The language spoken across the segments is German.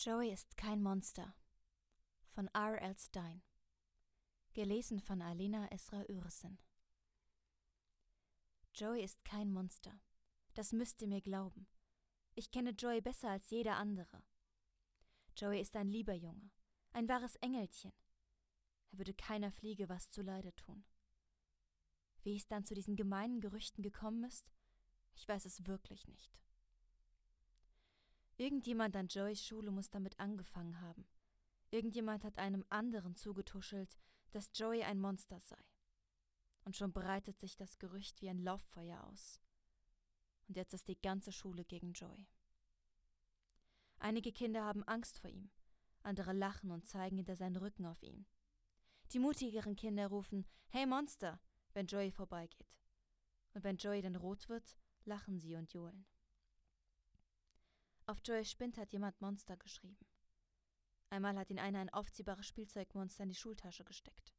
Joey ist kein Monster von R. L. Stein. Gelesen von Alina Esra Ürsen. Joey ist kein Monster. Das müsst ihr mir glauben. Ich kenne Joey besser als jeder andere. Joey ist ein lieber Junge, ein wahres Engelchen. Er würde keiner Fliege was zuleide tun. Wie es dann zu diesen gemeinen Gerüchten gekommen ist, ich weiß es wirklich nicht. Irgendjemand an Joeys Schule muss damit angefangen haben. Irgendjemand hat einem anderen zugetuschelt, dass Joey ein Monster sei. Und schon breitet sich das Gerücht wie ein Lauffeuer aus. Und jetzt ist die ganze Schule gegen Joey. Einige Kinder haben Angst vor ihm, andere lachen und zeigen hinter seinen Rücken auf ihn. Die mutigeren Kinder rufen Hey Monster, wenn Joey vorbeigeht. Und wenn Joey dann rot wird, lachen sie und johlen. Auf Joeys Spind hat jemand Monster geschrieben. Einmal hat ihn einer ein aufziehbares Spielzeugmonster in die Schultasche gesteckt.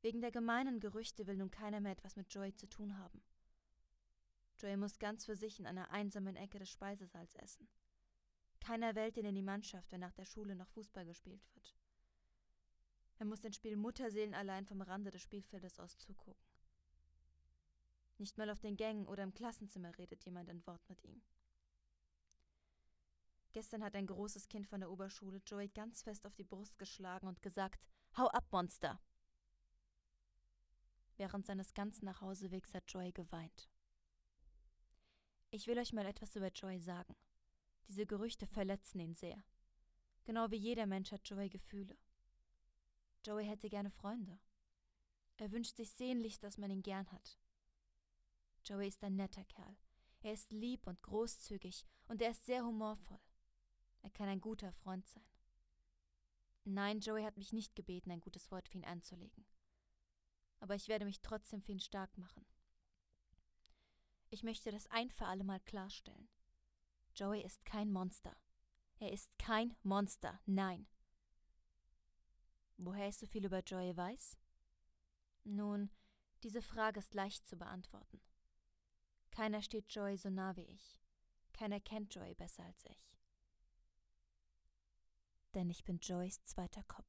Wegen der gemeinen Gerüchte will nun keiner mehr etwas mit Joey zu tun haben. Joey muss ganz für sich in einer einsamen Ecke des Speisesaals essen. Keiner wählt ihn in die Mannschaft, wenn nach der Schule noch Fußball gespielt wird. Er muss den Spiel Mutterseelen allein vom Rande des Spielfeldes aus zugucken. Nicht mal auf den Gängen oder im Klassenzimmer redet jemand ein Wort mit ihm. Gestern hat ein großes Kind von der Oberschule Joey ganz fest auf die Brust geschlagen und gesagt: Hau ab, Monster! Während seines ganzen Nachhausewegs hat Joey geweint. Ich will euch mal etwas über Joey sagen. Diese Gerüchte verletzen ihn sehr. Genau wie jeder Mensch hat Joey Gefühle. Joey hätte gerne Freunde. Er wünscht sich sehnlichst, dass man ihn gern hat. Joey ist ein netter Kerl. Er ist lieb und großzügig und er ist sehr humorvoll. Er kann ein guter Freund sein. Nein, Joey hat mich nicht gebeten, ein gutes Wort für ihn anzulegen. Aber ich werde mich trotzdem für ihn stark machen. Ich möchte das ein für alle Mal klarstellen. Joey ist kein Monster. Er ist kein Monster, nein. Woher ich so viel über Joey weiß? Nun, diese Frage ist leicht zu beantworten. Keiner steht Joey so nah wie ich. Keiner kennt Joey besser als ich denn ich bin Joys zweiter Kopf.